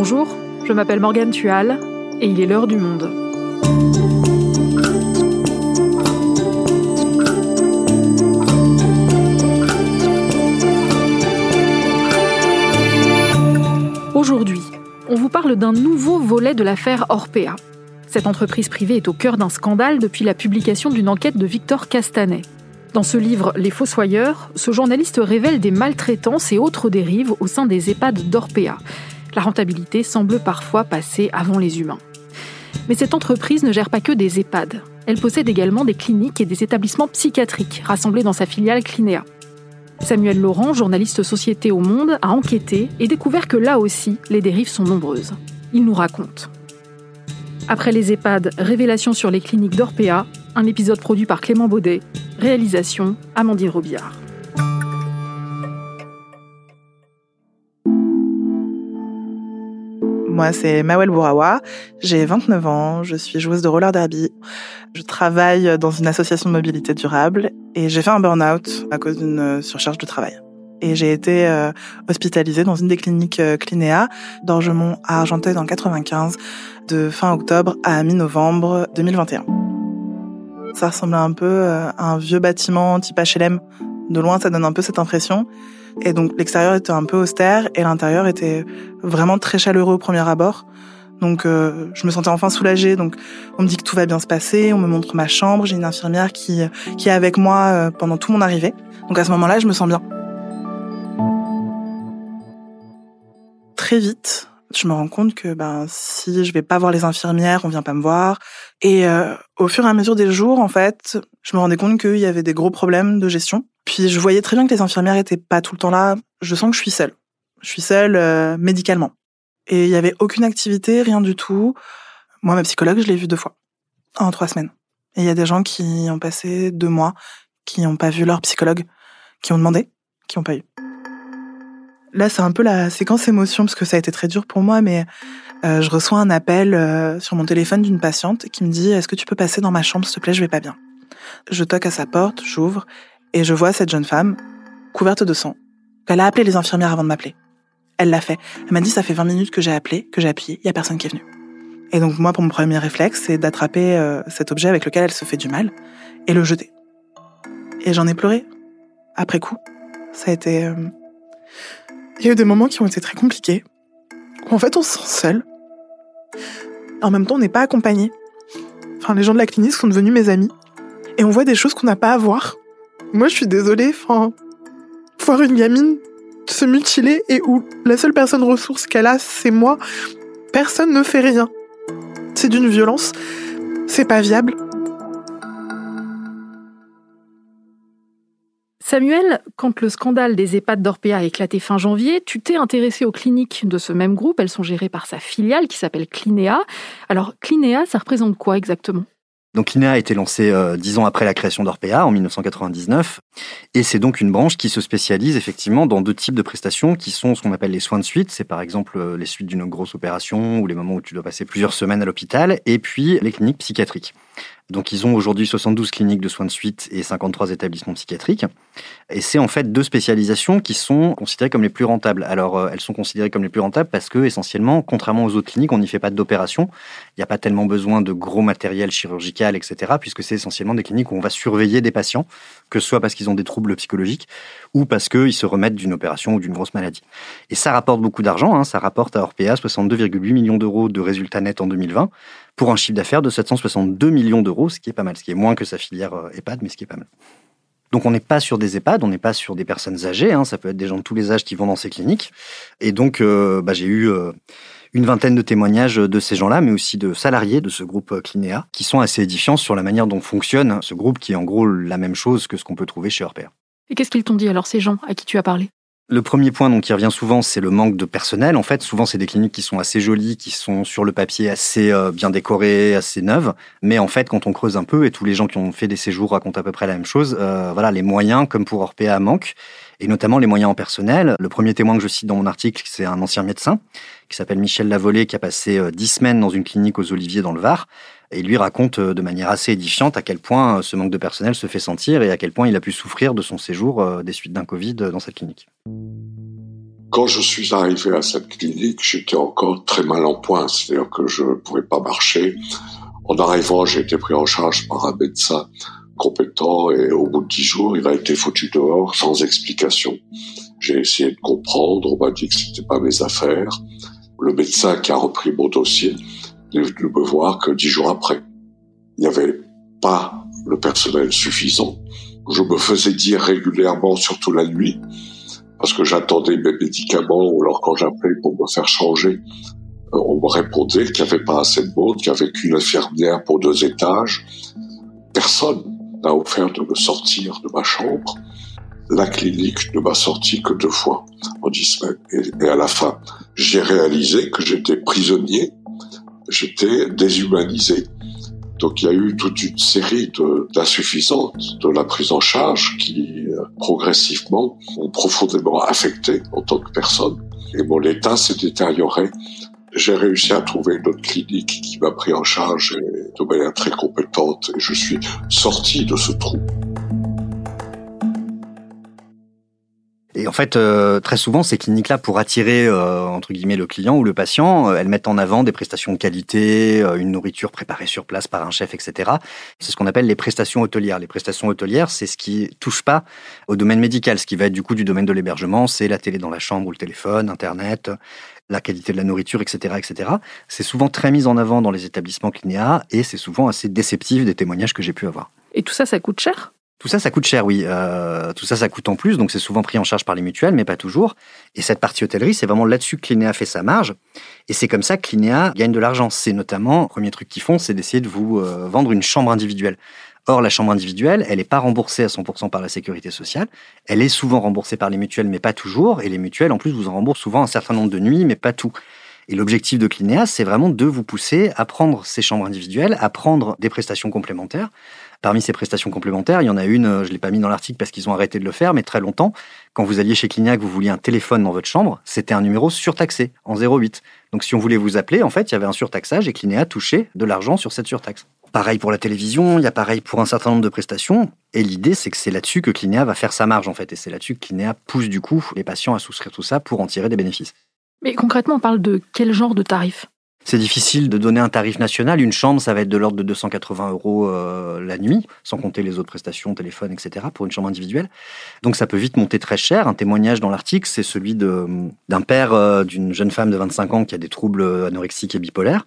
Bonjour, je m'appelle Morgane Tual et il est l'heure du monde. Aujourd'hui, on vous parle d'un nouveau volet de l'affaire Orpea. Cette entreprise privée est au cœur d'un scandale depuis la publication d'une enquête de Victor Castanet. Dans ce livre Les Fossoyeurs, ce journaliste révèle des maltraitances et autres dérives au sein des EHPAD d'Orpea. La rentabilité semble parfois passer avant les humains. Mais cette entreprise ne gère pas que des EHPAD. Elle possède également des cliniques et des établissements psychiatriques rassemblés dans sa filiale Clinéa. Samuel Laurent, journaliste Société au Monde, a enquêté et découvert que là aussi, les dérives sont nombreuses. Il nous raconte. Après les EHPAD, révélation sur les cliniques d'Orpea, un épisode produit par Clément Baudet, réalisation Amandine Robillard. Moi, c'est Mawel Bourawa. J'ai 29 ans. Je suis joueuse de roller derby. Je travaille dans une association de mobilité durable et j'ai fait un burn-out à cause d'une surcharge de travail. Et j'ai été euh, hospitalisée dans une des cliniques euh, Clinéa d'Orgemont à Argenteuil dans le 95 de fin octobre à mi-novembre 2021. Ça ressemblait un peu euh, à un vieux bâtiment type HLM. De loin, ça donne un peu cette impression. Et donc l'extérieur était un peu austère et l'intérieur était vraiment très chaleureux au premier abord. Donc euh, je me sentais enfin soulagée. Donc on me dit que tout va bien se passer, on me montre ma chambre, j'ai une infirmière qui qui est avec moi euh, pendant tout mon arrivée. Donc à ce moment-là, je me sens bien. Très vite, je me rends compte que ben si je vais pas voir les infirmières, on vient pas me voir. Et euh, au fur et à mesure des jours, en fait, je me rendais compte qu'il y avait des gros problèmes de gestion. Puis je voyais très bien que les infirmières étaient pas tout le temps là. Je sens que je suis seule. Je suis seule euh, médicalement. Et il y avait aucune activité, rien du tout. Moi, ma psychologue, je l'ai vue deux fois en trois semaines. Et il y a des gens qui ont passé deux mois, qui n'ont pas vu leur psychologue, qui ont demandé, qui n'ont pas eu. Là, c'est un peu la séquence émotion parce que ça a été très dur pour moi, mais euh, je reçois un appel euh, sur mon téléphone d'une patiente qui me dit Est-ce que tu peux passer dans ma chambre, s'il te plaît, je vais pas bien. Je toque à sa porte, j'ouvre et je vois cette jeune femme, couverte de sang. Elle a appelé les infirmières avant de m'appeler. Elle l'a fait. Elle m'a dit, ça fait 20 minutes que j'ai appelé, que j'ai appuyé, il y a personne qui est venu. Et donc moi, pour mon premier réflexe, c'est d'attraper euh, cet objet avec lequel elle se fait du mal et le jeter. Et j'en ai pleuré. Après coup, ça a été... Euh, il y a eu des moments qui ont été très compliqués. en fait, on se sent seul. En même temps, on n'est pas accompagné. Enfin, les gens de la clinique sont devenus mes amis. Et on voit des choses qu'on n'a pas à voir. Moi, je suis désolée, enfin, voir une gamine se mutiler et où la seule personne ressource qu'elle a, c'est moi, personne ne fait rien. C'est d'une violence, c'est pas viable. Samuel, quand le scandale des EHPAD d'Orpea a éclaté fin janvier, tu t'es intéressé aux cliniques de ce même groupe. Elles sont gérées par sa filiale qui s'appelle Clinéa. Alors, Clinéa, ça représente quoi exactement? Donc l'INEA a été lancée euh, dix ans après la création d'Orpea, en 1999, et c'est donc une branche qui se spécialise effectivement dans deux types de prestations qui sont ce qu'on appelle les soins de suite, c'est par exemple euh, les suites d'une grosse opération ou les moments où tu dois passer plusieurs semaines à l'hôpital, et puis les cliniques psychiatriques. Donc ils ont aujourd'hui 72 cliniques de soins de suite et 53 établissements psychiatriques. Et c'est en fait deux spécialisations qui sont considérées comme les plus rentables. Alors euh, elles sont considérées comme les plus rentables parce que essentiellement, contrairement aux autres cliniques, on n'y fait pas d'opération. Il n'y a pas tellement besoin de gros matériel chirurgical, etc. Puisque c'est essentiellement des cliniques où on va surveiller des patients, que ce soit parce qu'ils ont des troubles psychologiques ou parce qu'ils se remettent d'une opération ou d'une grosse maladie. Et ça rapporte beaucoup d'argent. Hein. Ça rapporte à Orpea 62,8 millions d'euros de résultats nets en 2020 pour un chiffre d'affaires de 762 millions d'euros, ce qui est pas mal, ce qui est moins que sa filière euh, EHPAD, mais ce qui est pas mal. Donc on n'est pas sur des EHPAD, on n'est pas sur des personnes âgées, hein, ça peut être des gens de tous les âges qui vont dans ces cliniques. Et donc euh, bah, j'ai eu euh, une vingtaine de témoignages de ces gens-là, mais aussi de salariés de ce groupe Clinéa, qui sont assez édifiants sur la manière dont fonctionne ce groupe, qui est en gros la même chose que ce qu'on peut trouver chez Orpea. Et qu'est-ce qu'ils t'ont dit alors ces gens à qui tu as parlé? Le premier point donc qui revient souvent, c'est le manque de personnel. En fait, souvent c'est des cliniques qui sont assez jolies, qui sont sur le papier assez euh, bien décorées, assez neuves, mais en fait, quand on creuse un peu et tous les gens qui ont fait des séjours racontent à peu près la même chose, euh, voilà, les moyens comme pour Orpea manquent et notamment les moyens en personnel. Le premier témoin que je cite dans mon article, c'est un ancien médecin qui s'appelle Michel Lavolée, qui a passé euh, dix semaines dans une clinique aux Oliviers dans le Var. Et lui raconte de manière assez édifiante à quel point ce manque de personnel se fait sentir et à quel point il a pu souffrir de son séjour des suites d'un Covid dans cette clinique. Quand je suis arrivé à cette clinique, j'étais encore très mal en point, c'est-à-dire que je ne pouvais pas marcher. En arrivant, j'ai été pris en charge par un médecin compétent et au bout de dix jours, il a été foutu dehors sans explication. J'ai essayé de comprendre, on m'a dit que c'était pas mes affaires. Le médecin qui a repris mon dossier venu me voir que dix jours après. Il n'y avait pas le personnel suffisant. Je me faisais dire régulièrement, surtout la nuit, parce que j'attendais mes médicaments, ou alors quand j'appelais pour me faire changer, euh, on me répondait qu'il n'y avait pas assez de monde, qu'il n'y avait qu'une infirmière pour deux étages. Personne n'a offert de me sortir de ma chambre. La clinique ne m'a sorti que deux fois en dix semaines. Et, à la fin, j'ai réalisé que j'étais prisonnier, j'étais déshumanisé. Donc il y a eu toute une série d'insuffisantes de, la prise en charge qui euh, progressivement ont profondément affecté en tant que personne. Et mon état s'est détérioré. J'ai réussi à trouver une autre clinique qui m'a pris en charge de manière très compétente et je suis sorti de ce trou. En fait, euh, très souvent, ces cliniques-là, pour attirer euh, entre guillemets le client ou le patient, euh, elles mettent en avant des prestations de qualité, une nourriture préparée sur place par un chef, etc. C'est ce qu'on appelle les prestations hôtelières. Les prestations hôtelières, c'est ce qui touche pas au domaine médical. Ce qui va être du coup du domaine de l'hébergement, c'est la télé dans la chambre ou le téléphone, Internet, la qualité de la nourriture, etc., etc. C'est souvent très mis en avant dans les établissements clinéa et c'est souvent assez déceptif des témoignages que j'ai pu avoir. Et tout ça, ça coûte cher? Tout ça, ça coûte cher, oui. Euh, tout ça, ça coûte en plus, donc c'est souvent pris en charge par les mutuelles, mais pas toujours. Et cette partie hôtellerie, c'est vraiment là-dessus que Clinéa fait sa marge. Et c'est comme ça que Clinéa gagne de l'argent. C'est notamment, le premier truc qu'ils font, c'est d'essayer de vous euh, vendre une chambre individuelle. Or, la chambre individuelle, elle n'est pas remboursée à 100% par la sécurité sociale. Elle est souvent remboursée par les mutuelles, mais pas toujours. Et les mutuelles, en plus, vous en remboursent souvent un certain nombre de nuits, mais pas tout. Et l'objectif de Clinéa, c'est vraiment de vous pousser à prendre ces chambres individuelles, à prendre des prestations complémentaires, Parmi ces prestations complémentaires, il y en a une, euh, je ne l'ai pas mis dans l'article parce qu'ils ont arrêté de le faire, mais très longtemps, quand vous alliez chez Cliniac, vous vouliez un téléphone dans votre chambre, c'était un numéro surtaxé, en 08. Donc si on voulait vous appeler, en fait, il y avait un surtaxage et Clinéa touchait de l'argent sur cette surtaxe. Pareil pour la télévision, il y a pareil pour un certain nombre de prestations. Et l'idée, c'est que c'est là-dessus que Clinéa va faire sa marge, en fait. Et c'est là-dessus que Clinéa pousse, du coup, les patients à souscrire tout ça pour en tirer des bénéfices. Mais concrètement, on parle de quel genre de tarif? C'est difficile de donner un tarif national. Une chambre, ça va être de l'ordre de 280 euros euh, la nuit, sans compter les autres prestations, téléphone, etc., pour une chambre individuelle. Donc ça peut vite monter très cher. Un témoignage dans l'article, c'est celui d'un père euh, d'une jeune femme de 25 ans qui a des troubles anorexiques et bipolaires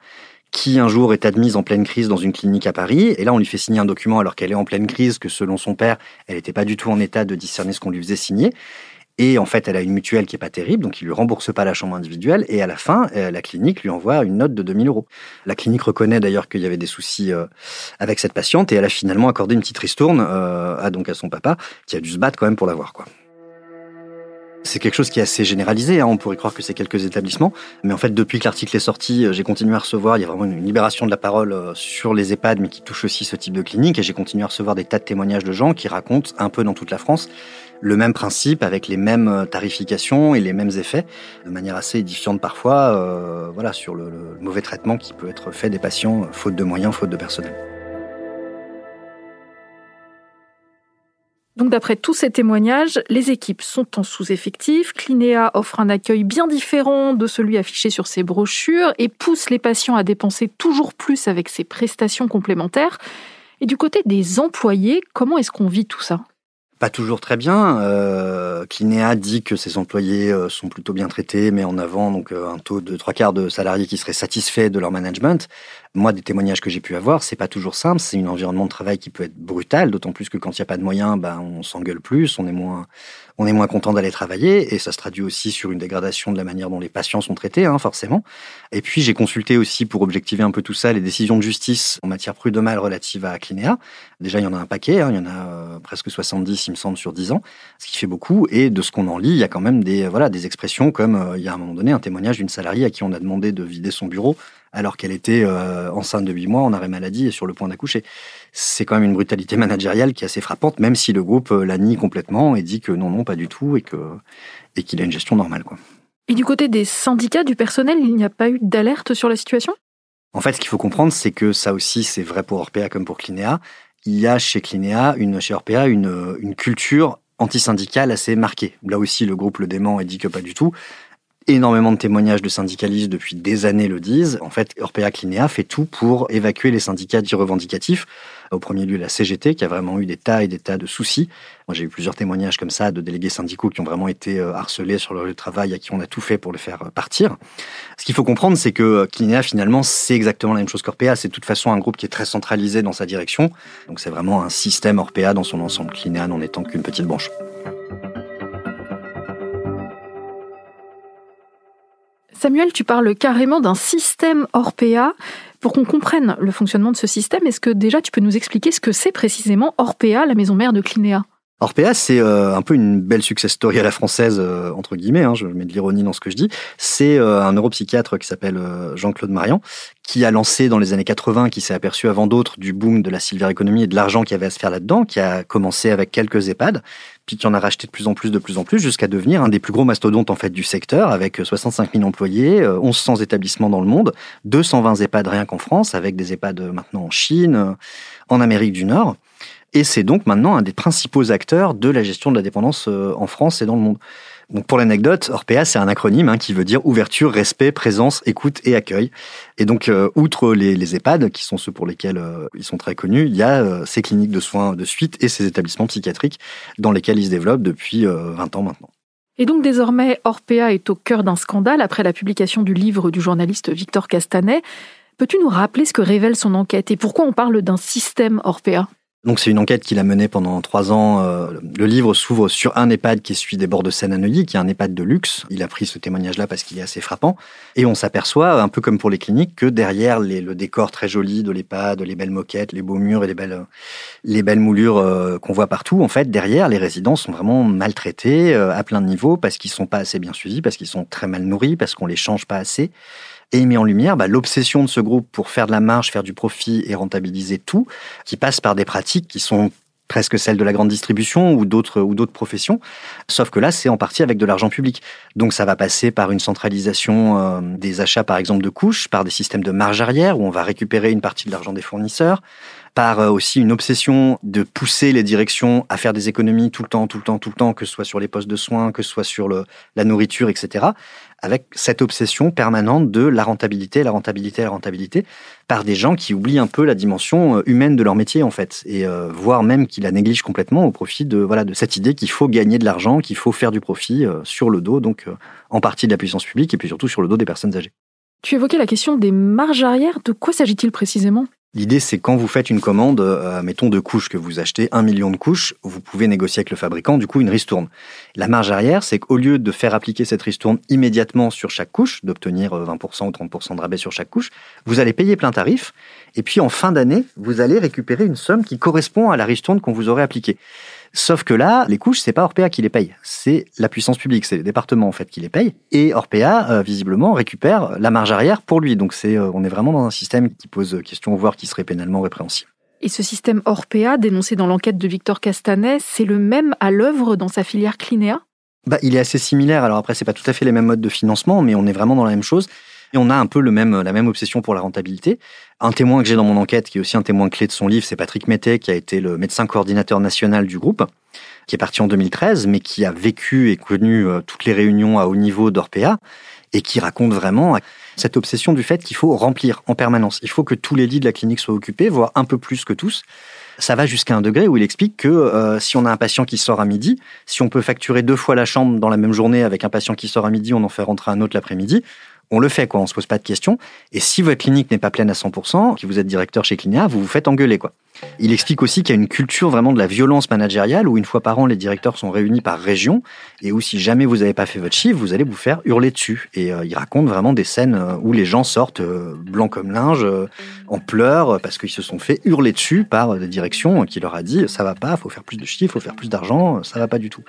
qui un jour est admise en pleine crise dans une clinique à Paris. Et là, on lui fait signer un document alors qu'elle est en pleine crise, que selon son père, elle n'était pas du tout en état de discerner ce qu'on lui faisait signer. Et en fait, elle a une mutuelle qui est pas terrible, donc il lui rembourse pas la chambre individuelle. Et à la fin, euh, la clinique lui envoie une note de 2000 euros. La clinique reconnaît d'ailleurs qu'il y avait des soucis euh, avec cette patiente et elle a finalement accordé une petite ristourne euh, à donc à son papa, qui a dû se battre quand même pour l'avoir, quoi. C'est quelque chose qui est assez généralisé, hein. on pourrait croire que c'est quelques établissements, mais en fait depuis que l'article est sorti, j'ai continué à recevoir, il y a vraiment une libération de la parole sur les EHPAD, mais qui touche aussi ce type de clinique, et j'ai continué à recevoir des tas de témoignages de gens qui racontent un peu dans toute la France le même principe avec les mêmes euh, tarifications et les mêmes effets, de manière assez édifiante parfois, euh, voilà, sur le, le, mauvais traitement qui peut être fait des patients, euh, faute de moyens, faute de personnel. Donc d'après tous ces témoignages, les équipes sont en sous-effectif, Clinéa offre un accueil bien différent de celui affiché sur ses brochures et pousse les patients à dépenser toujours plus avec ses prestations complémentaires. Et du côté des employés, comment est-ce qu'on vit tout ça? Pas toujours très bien. Euh, Clinéa dit que ses employés euh, sont plutôt bien traités, mais en avant donc euh, un taux de trois quarts de salariés qui seraient satisfaits de leur management. Moi, des témoignages que j'ai pu avoir, c'est pas toujours simple. C'est un environnement de travail qui peut être brutal, d'autant plus que quand il n'y a pas de moyens, ben, on s'engueule plus, on est moins, on est moins content d'aller travailler et ça se traduit aussi sur une dégradation de la manière dont les patients sont traités, hein, forcément. Et puis j'ai consulté aussi pour objectiver un peu tout ça les décisions de justice en matière prud'homale relative à Clinéa. Déjà il y en a un paquet, hein, il y en a euh, presque 70 il me semble sur 10 ans, ce qui fait beaucoup. Et de ce qu'on en lit, il y a quand même des voilà des expressions comme euh, il y a à un moment donné un témoignage d'une salariée à qui on a demandé de vider son bureau alors qu'elle était euh, enceinte de 8 mois, en arrêt maladie et sur le point d'accoucher. C'est quand même une brutalité managériale qui est assez frappante, même si le groupe euh, la nie complètement et dit que non, non, pas du tout, et que et qu'il a une gestion normale. Quoi. Et du côté des syndicats du personnel, il n'y a pas eu d'alerte sur la situation? En fait, ce qu'il faut comprendre, c'est que ça aussi, c'est vrai pour Orpea comme pour Clinéa. Il y a chez Clinéa, une, chez Orpea, une, une culture antisyndicale assez marquée. Là aussi, le groupe le dément et dit que pas du tout. Énormément de témoignages de syndicalistes depuis des années le disent. En fait, Orpea Clinea fait tout pour évacuer les syndicats dits revendicatifs. Au premier lieu, la CGT, qui a vraiment eu des tas et des tas de soucis. Moi, j'ai eu plusieurs témoignages comme ça de délégués syndicaux qui ont vraiment été euh, harcelés sur leur lieu de travail, à qui on a tout fait pour les faire euh, partir. Ce qu'il faut comprendre, c'est que Clinea, finalement, c'est exactement la même chose qu'Orpea. C'est de toute façon un groupe qui est très centralisé dans sa direction. Donc, c'est vraiment un système Orpea dans son ensemble. Clinea n'en étant qu'une petite branche. Samuel, tu parles carrément d'un système Orpea. Pour qu'on comprenne le fonctionnement de ce système, est-ce que déjà tu peux nous expliquer ce que c'est précisément Orpea, la maison mère de Clinéa? Orpea, c'est euh, un peu une belle success story à la française, euh, entre guillemets, hein, je mets de l'ironie dans ce que je dis. C'est euh, un neuropsychiatre qui s'appelle Jean-Claude Marian, qui a lancé dans les années 80, qui s'est aperçu avant d'autres du boom de la silver economy et de l'argent qu'il y avait à se faire là-dedans, qui a commencé avec quelques EHPAD, puis qui en a racheté de plus en plus, de plus en plus, jusqu'à devenir un des plus gros mastodontes en fait du secteur, avec 65 000 employés, 1100 établissements dans le monde, 220 EHPAD rien qu'en France, avec des EHPAD maintenant en Chine, en Amérique du Nord. Et c'est donc maintenant un des principaux acteurs de la gestion de la dépendance euh, en France et dans le monde. Donc pour l'anecdote, Orpea, c'est un acronyme hein, qui veut dire ouverture, respect, présence, écoute et accueil. Et donc, euh, outre les, EHPAD, qui sont ceux pour lesquels euh, ils sont très connus, il y a ces cliniques de soins de suite et ces établissements psychiatriques dans lesquels ils se développent depuis 20 ans maintenant. Et donc désormais, Orpea est au cœur d'un scandale après la publication du livre du journaliste Victor Castanet. Peux-tu nous rappeler ce que révèle son enquête et pourquoi on parle d'un système Orpea? Donc c'est une enquête qu'il a menée pendant trois ans. Euh, le livre s'ouvre sur un EHPAD qui suit des bords de Seine à Neuilly, qui est un EHPAD de luxe. Il a pris ce témoignage-là parce qu'il est assez frappant. Et on s'aperçoit, un peu comme pour les cliniques, que derrière le décor très joli de l'EHPAD, les belles moquettes, les beaux murs et les belles, les belles moulures euh, qu'on voit partout, en fait, derrière, les résidents sont vraiment maltraités euh, à plein de niveaux parce qu'ils sont pas assez bien suivis, parce qu'ils sont très mal nourris, parce qu'on les change pas assez. Et il met en lumière bah, l'obsession de ce groupe pour faire de la marge, faire du profit et rentabiliser tout, qui passe par des pratiques qui sont presque celles de la grande distribution ou d'autres ou d'autres professions. Sauf que là, c'est en partie avec de l'argent public. Donc ça va passer par une centralisation euh, des achats, par exemple, de couches, par des systèmes de marge arrière où on va récupérer une partie de l'argent des fournisseurs, par euh, aussi une obsession de pousser les directions à faire des économies tout le temps, tout le temps, tout le temps, que ce soit sur les postes de soins, que ce soit sur le, la nourriture, etc avec cette obsession permanente de la rentabilité, la rentabilité, la rentabilité, par des gens qui oublient un peu la dimension euh, humaine de leur métier en fait, et euh, voire même qui la négligent complètement au profit de voilà de cette idée qu'il faut gagner de l'argent, qu'il faut faire du profit sur le dos, donc en partie de la puissance publique et puis surtout sur le dos des personnes âgées. Tu évoquais la question des marges arrière. De quoi s'agit-il précisément? L'idée, c'est quand vous faites une commande, euh, mettons de couches que vous achetez, un million de couches, vous pouvez négocier avec le fabricant, du coup, une ristourne. La marge arrière, c'est qu'au lieu de faire appliquer cette ristourne immédiatement sur chaque couche, d'obtenir 20% euh, ou 30% de rabais sur chaque couche, vous allez payer plein tarif, et puis en fin d'année, vous allez récupérer une somme qui correspond à la ristourne qu'on vous aurait appliquée. Sauf que là, les couches, c'est pas Orpea qui les paye, c'est la puissance publique, c'est les départements en fait qui les payent. Et Orpea, euh, visiblement, récupère la marge arrière pour lui. Donc c'est, euh, on est vraiment dans un système qui pose question, voire qui serait pénalement répréhensible. Et ce système Orpea, dénoncé dans l'enquête de Victor Castanet, c'est le même à l'œuvre dans sa filière Clinéa? Bah, il est assez similaire. Alors après, c'est pas tout à fait les mêmes modes de financement, mais on est vraiment dans la même chose. Et on a un peu le même, la même obsession pour la rentabilité. Un témoin que j'ai dans mon enquête, qui est aussi un témoin clé de son livre, c'est Patrick Mettet, qui a été le médecin coordinateur national du groupe, qui est parti en 2013, mais qui a vécu et connu euh, toutes les réunions à haut niveau d'Orpea, et qui raconte vraiment cette obsession du fait qu'il faut remplir en permanence. Il faut que tous les lits de la clinique soient occupés, voire un peu plus que tous. Ça va jusqu'à un degré où il explique que euh, si on a un patient qui sort à midi, si on peut facturer deux fois la chambre dans la même journée avec un patient qui sort à midi, on en fait rentrer un autre l'après-midi, on le fait, quoi. On se pose pas de questions. Et si votre clinique n'est pas pleine à 100%, que vous êtes directeur chez Clinia, vous vous faites engueuler, quoi. Il explique aussi qu'il y a une culture vraiment de la violence managériale où une fois par an, les directeurs sont réunis par région et où si jamais vous n'avez pas fait votre chiffre, vous allez vous faire hurler dessus. Et euh, il raconte vraiment des scènes euh, où les gens sortent euh, blancs comme linge, en pleurs, parce qu'ils se sont fait hurler dessus par des directions qui leur a dit ça va pas, faut faire plus de chiffres, faut faire plus d'argent, ça va pas du tout.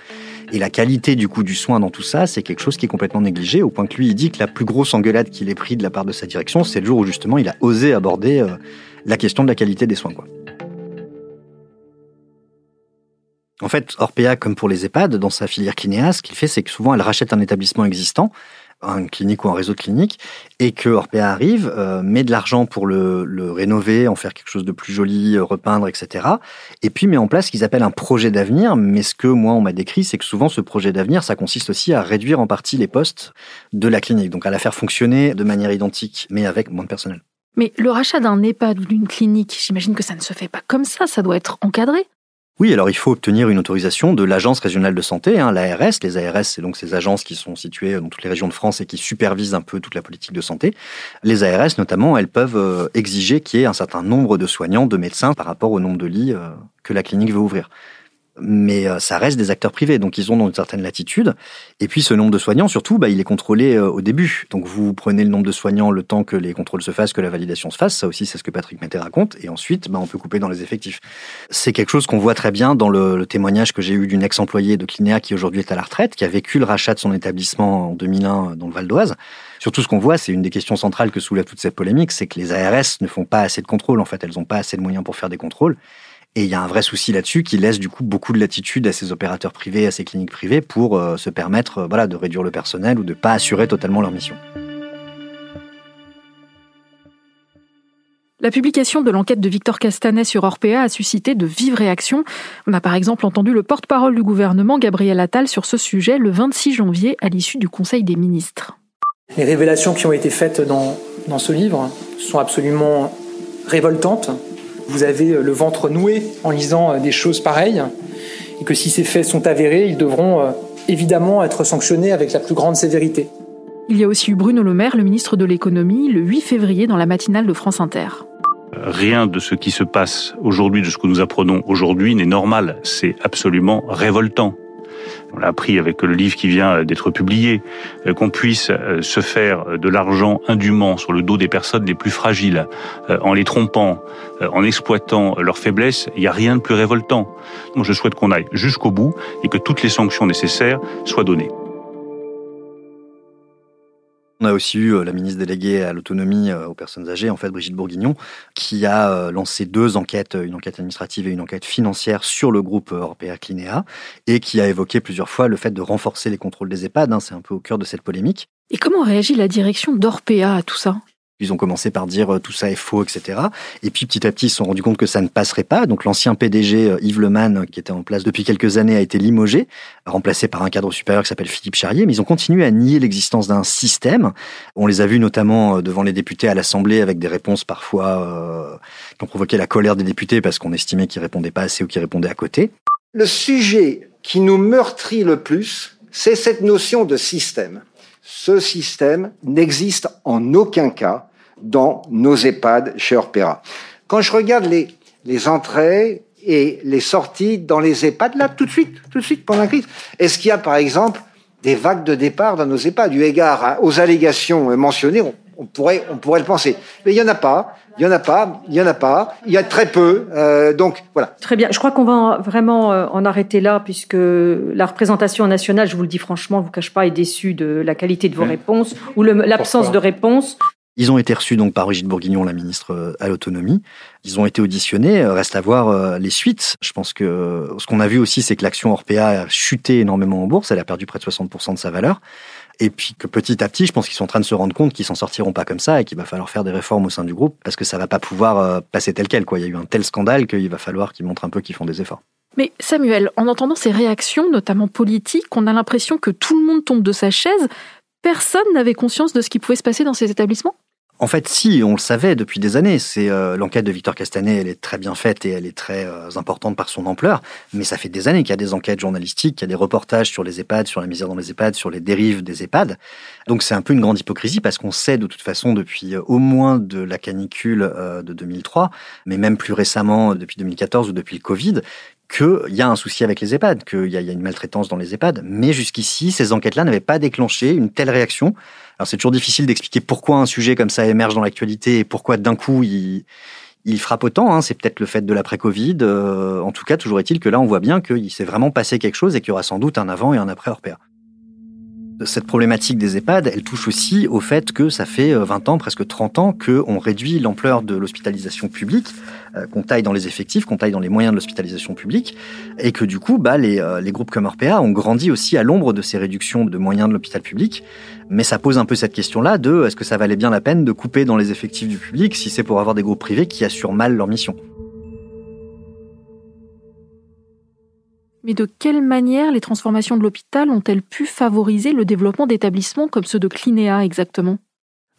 Et la qualité du coup du soin dans tout ça, c'est quelque chose qui est complètement négligé au point que lui il dit que la plus grosse engueulade qu'il ait pris de la part de sa direction, c'est le jour où justement il a osé aborder la question de la qualité des soins, quoi. En fait, Orpea, comme pour les EHPAD, dans sa filière Clinéa, ce qu'il fait, c'est que souvent, elle rachète un établissement existant une clinique ou un réseau de cliniques, et que Orpea arrive, euh, met de l'argent pour le, le, rénover, en faire quelque chose de plus joli, euh, repeindre, etc. Et puis met en place ce qu'ils appellent un projet d'avenir. Mais ce que moi on m'a décrit, c'est que souvent ce projet d'avenir, ça consiste aussi à réduire en partie les postes de la clinique, donc à la faire fonctionner de manière identique, mais avec moins de personnel. Mais le rachat d'un EHPAD ou d'une clinique, j'imagine que ça ne se fait pas comme ça, ça doit être encadré. Oui, alors il faut obtenir une autorisation de l'agence régionale de santé, hein, l'ARS. Les ARS, c'est donc ces agences qui sont situées dans toutes les régions de France et qui supervisent un peu toute la politique de santé. Les ARS, notamment, elles peuvent euh, exiger qu'il y ait un certain nombre de soignants, de médecins par rapport au nombre de lits euh, que la clinique veut ouvrir mais euh, ça reste des acteurs privés, donc ils ont une certaine latitude. Et puis ce nombre de soignants, surtout, bah, il est contrôlé euh, au début. Donc vous prenez le nombre de soignants le temps que les contrôles se fassent, que la validation se fasse. Ça aussi, c'est ce que Patrick Mété raconte. Et ensuite, bah, on peut couper dans les effectifs. C'est quelque chose qu'on voit très bien dans le, témoignage que j'ai eu d'une ex-employée de Clinéa qui aujourd'hui est à la retraite, qui a vécu le rachat de son établissement en 2001 dans le Val d'Oise. Surtout, ce qu'on voit, c'est une des questions centrales que soulève toute cette polémique, c'est que les ARS ne font pas assez de contrôles. En fait, elles n'ont pas assez de moyens pour faire des contrôles. Et il y a un vrai souci là-dessus qui laisse du coup beaucoup de latitude à ces opérateurs privés, à ces cliniques privées pour euh, se permettre euh, voilà, de réduire le personnel ou de ne pas assurer totalement leur mission. La publication de l'enquête de Victor Castanet sur Orpea a suscité de vives réactions. On a par exemple entendu le porte-parole du gouvernement, Gabriel Attal, sur ce sujet le 26 janvier à l'issue du Conseil des ministres. Les révélations qui ont été faites dans, dans ce livre sont absolument révoltantes vous avez euh, le ventre noué en lisant euh, des choses pareilles, et que si ces faits sont avérés, ils devront euh, évidemment être sanctionnés avec la plus grande sévérité. Il y a aussi eu Bruno Le Maire, le ministre de l'économie, le 8 février dans la matinale de France Inter. Rien de ce qui se passe aujourd'hui, de ce que nous apprenons aujourd'hui, n'est normal. C'est absolument révoltant on l'a appris avec le livre qui vient d'être publié, euh, qu'on puisse euh, se faire de l'argent indûment sur le dos des personnes les plus fragiles, euh, en les trompant, en exploitant leurs faiblesses, il n'y a rien de plus révoltant. Donc je souhaite qu'on aille jusqu'au bout et que toutes les sanctions nécessaires soient données. On a aussi eu euh, la ministre déléguée à l'autonomie euh, aux personnes âgées, en fait Brigitte Bourguignon, qui a euh, lancé deux enquêtes, une enquête administrative et une enquête financière sur le groupe Orpea Clinéa, et qui a évoqué plusieurs fois le fait de renforcer les contrôles des EHPAD. Hein, c'est un peu au cœur de cette polémique. Et comment réagit la direction d'Orpea à tout ça? Ils ont commencé par dire euh, tout ça est faux, etc. Et puis petit à petit, ils se sont rendus compte que ça ne passerait pas. Donc l'ancien PDG euh, Yves Leman, qui était en place depuis quelques années, a été limogé, remplacé par un cadre supérieur qui s'appelle Philippe Charrier. Mais ils ont continué à nier l'existence d'un système. On les a vus notamment euh, devant les députés à l'Assemblée avec des réponses parfois qui ont provoqué la colère des députés parce qu'on estimait qu'ils répondaient pas assez ou qu'ils répondaient à côté. Le sujet qui nous meurtrit le plus, c'est cette notion de système. Ce système n'existe en aucun cas dans nos EHPAD chez Orpera. Quand je regarde les, les entrées et les sorties dans les EHPAD, là, tout de suite, tout de suite, pendant la crise, est-ce qu'il y a, par exemple, des vagues de départ dans nos EHPAD, du égard aux allégations mentionnées, on, pourrait, on pourrait le penser. Mais il n'y en a pas. Il y en a pas, il y en a pas, il y a très peu, euh, donc voilà. Très bien. Je crois qu'on va vraiment euh, en arrêter là, puisque la représentation nationale, je vous le dis franchement, je vous cache pas, est déçue de la qualité de vos réponses ou l'absence de réponse. Ils ont été reçus donc par Brigitte Bourguignon, la ministre euh, à l'autonomie. Ils ont été auditionnés. Reste à voir les suites. Je pense que ce qu'on a vu aussi, c'est que l'action Orpea a chuté énormément en bourse. Elle a perdu près de 60% de sa valeur. Et puis que petit à petit, je pense qu'ils sont en train de se rendre compte qu'ils s'en sortiront pas comme ça et qu'il va falloir faire des réformes au sein du groupe parce que ça va pas pouvoir passer tel quel. Il y a eu un tel scandale qu'il va falloir qu'ils montrent un peu qu'ils font des efforts. Mais Samuel, en entendant ces réactions, notamment politiques, on a l'impression que tout le monde tombe de sa chaise. Personne n'avait conscience de ce qui pouvait se passer dans ces établissements? En fait, si, on le savait depuis des années. C'est euh, l'enquête de Victor Castanet, elle est très bien faite et elle est très euh, importante par son ampleur. Mais ça fait des années qu'il y a des enquêtes journalistiques, qu'il y a des reportages sur les EHPAD, sur la misère dans les EHPAD, sur les dérives des EHPAD. Donc c'est un peu une grande hypocrisie parce qu'on sait de toute façon depuis euh, au moins de la canicule de 2003, mais même plus récemment depuis 2014 ou depuis le Covid, qu'il y a un souci avec les EHPAD, qu'il y, a une maltraitance dans les EHPAD. Mais jusqu'ici, ces enquêtes-là n'avaient pas déclenché une telle réaction. Alors c'est toujours difficile d'expliquer pourquoi un sujet comme ça émerge dans l'actualité et pourquoi d'un coup il, frappe autant. Hein. C'est peut-être le fait de l'après-Covid. Euh, en tout cas, toujours est-il que là, on voit bien qu'il s'est vraiment passé quelque chose et qu'il y aura sans doute un avant et un après Orpea. Cette problématique des EHPAD, elle touche aussi au fait que ça fait 20 ans, presque 30 ans, qu'on réduit l'ampleur de l'hospitalisation publique, qu'on taille dans les effectifs, qu'on taille dans les moyens de l'hospitalisation publique, et que du coup, bah, les, les groupes comme Orpea ont grandi aussi à l'ombre de ces réductions de moyens de l'hôpital public. Mais ça pose un peu cette question-là de est-ce que ça valait bien la peine de couper dans les effectifs du public si c'est pour avoir des groupes privés qui assurent mal leur mission? Mais de quelle manière les transformations de l'hôpital ont-elles pu favoriser le développement d'établissements comme ceux de Clinéa exactement?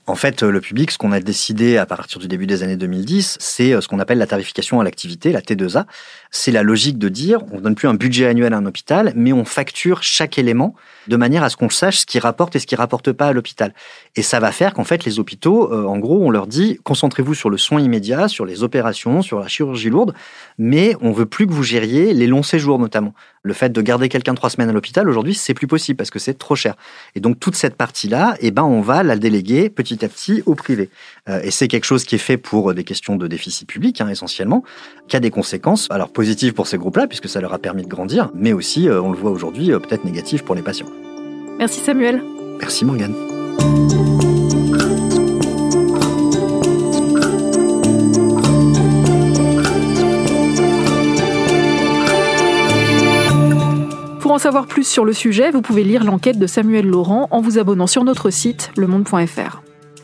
En fait, le public, ce qu'on a décidé à partir du début des années 2010, c'est euh, ce qu'on appelle la tarification à l'activité, la T2A. C'est la logique de dire, on ne donne plus un budget annuel à un hôpital, mais on facture chaque élément de manière à ce qu'on sache ce qui rapporte et ce qui rapporte pas à l'hôpital. Et ça va faire qu'en fait, les hôpitaux, euh, en gros, on leur dit, concentrez-vous sur le soin immédiat, sur les opérations, sur la chirurgie lourde, mais on veut plus que vous gériez les longs séjours notamment. Le fait de garder quelqu'un trois semaines à l'hôpital, aujourd'hui, c'est plus possible parce que c'est trop cher. Et donc, toute cette partie-là, eh ben, on va la déléguer petit à petit au privé. Euh, et c'est quelque chose qui est fait pour des questions de déficit public, hein, essentiellement, qui a des conséquences, alors positives pour ces groupes-là, puisque ça leur a permis de grandir, mais aussi, euh, on le voit aujourd'hui, peut-être négatives pour les patients. Merci Samuel. Merci Morgane. Pour en savoir plus sur le sujet, vous pouvez lire l'enquête de Samuel Laurent en vous abonnant sur notre site lemonde.fr.